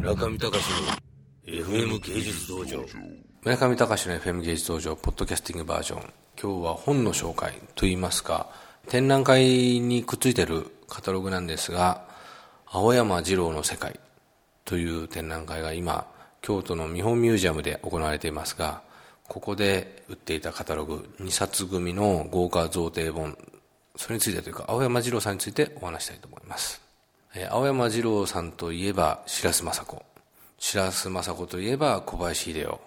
村上隆の FM 芸術道場。村上隆の FM 芸術道場ポッドキャスティングバージョン。今日は本の紹介といいますか展覧会にくっついてるカタログなんですが青山二郎の世界という展覧会が今京都の見本ミュージアムで行われていますがここで売っていたカタログ2冊組の豪華贈呈本それについてというか青山二郎さんについてお話したいと思います。青山二郎さんといえば白洲雅子。白洲雅子といえば小林秀夫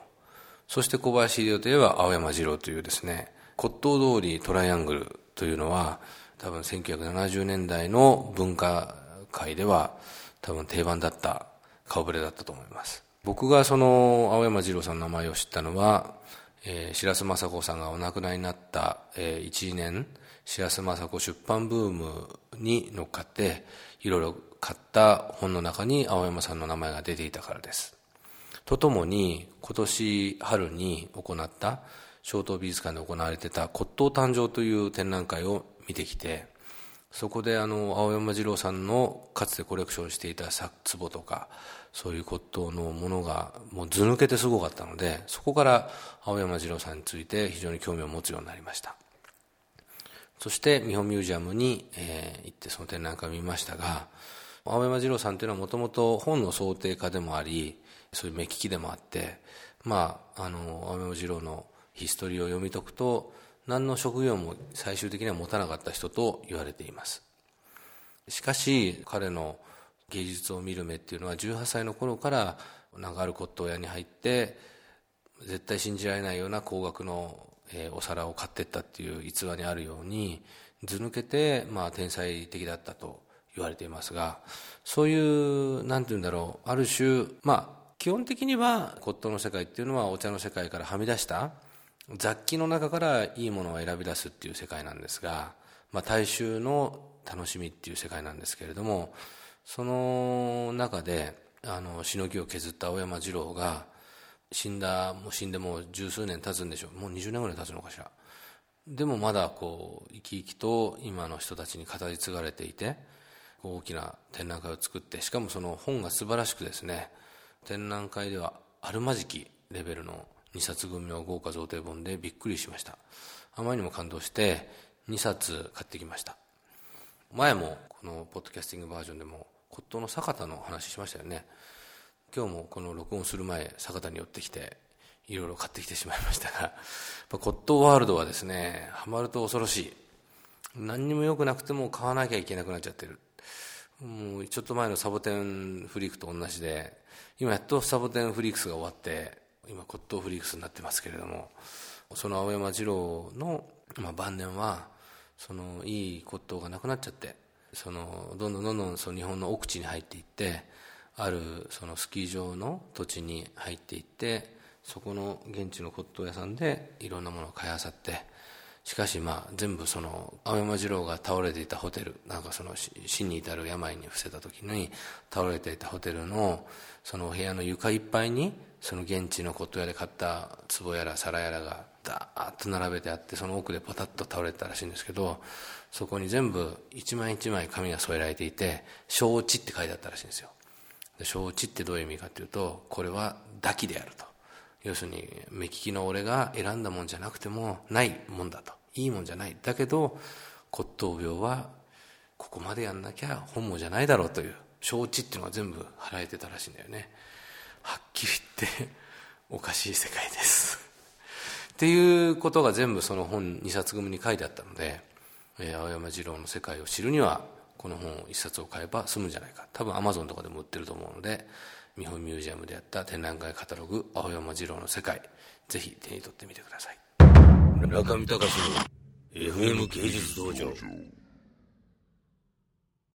そして小林秀夫といえば青山二郎というですね骨董通りトライアングルというのは多分1970年代の文化界では多分定番だった顔ぶれだったと思います。僕がその青山二郎さんの名前を知ったのは、えー白洲雅子さんがお亡くなりになった、えー1年白洲雅子出版ブームに乗っかっていろいろ買った本の中に青山さんの名前が出ていたからです。とともに今年春に行った小東美術館で行われてた骨董誕生という展覧会を見てきてそこであの青山二郎さんのかつてコレクションしていた壺とかそういう骨董のものがもう図抜けてすごかったのでそこから青山二郎さんについて非常に興味を持つようになりました。そして日本ミュージアムに、えー行ってその展覧会を見ましたが青山二郎さんというのはもともと本の想定家でもありそういう目利きでもあってまああの青山二郎のヒストリーを読み解くと何の職業も最終的には持たなかった人と言われています。しかし彼の芸術を見る目っていうのは18歳の頃からなんかある骨董屋に入って絶対信じられないような高額の、えーお皿を買ってったっていう逸話にあるように図抜けて、まあ、天才的だったと言われていますがそういうなんて言うんだろうある種まあ基本的には骨董の世界っていうのはお茶の世界からはみ出した雑記の中からいいものを選び出すっていう世界なんですが、まあ、大衆の楽しみっていう世界なんですけれどもその中であのしのぎを削った青山二郎が死んだもう死んでもう十数年経つんでしょう。もう20年ぐらい経つのかしら。でもまだこう生き生きと今の人たちに語り継がれていて大きな展覧会を作ってしかもその本が素晴らしくですね。展覧会ではあるまじきレベルの2冊組の豪華贈呈本でびっくりしました。あまりにも感動して2冊買ってきました。前もこのポッドキャスティングバージョンでも骨董の坂田の話しましたよね。今日もこの録音する前坂田に寄ってきていろいろ買ってきてしまいましたがやっぱ骨董ワールドはですねハマると恐ろしい。何にも良くなくても買わなきゃいけなくなっちゃってる。もうちょっと前のサボテンフリークと同じで今やっとサボテンフリークスが終わって今骨董フリークスになってますけれどもその青山二郎の、まあ、晩年はそのいい骨董がなくなっちゃってそのどんどんどんどんその日本の奥地に入っていってあるそのスキー場の土地に入っていってそこの現地の骨董屋さんでいろんなものを買いあさってしかしまあ全部その青山二郎が倒れていたホテルなんかその死に至る病に伏せた時に倒れていたホテルのそのお部屋の床いっぱいにその現地の骨董屋で買った壺やら皿やらがダーッと並べてあってその奥でパタッと倒れてたらしいんですけどそこに全部一枚一枚紙が添えられていて「承知」って書いてあったらしいんですよ。承知ってどういう意味かというとこれは抱きであると。要するに目利きの俺が選んだもんじゃなくてもないもんだと。いいもんじゃない。だけど骨董病はここまでやんなきゃ本望じゃないだろうという承知っていうのが全部払えてたらしいんだよね。はっきり言っておかしい世界です。っていうことが全部その本2冊組に書いてあったので、えー青山二郎の世界を知るにはこの本1冊を買えば済むんじゃないか。多分アマゾンとかでも売ってると思うので日本ミュージアムでやった展覧会カタログ「青山二郎の世界」ぜひ手に取ってみてください。村上隆の FM 芸術道場。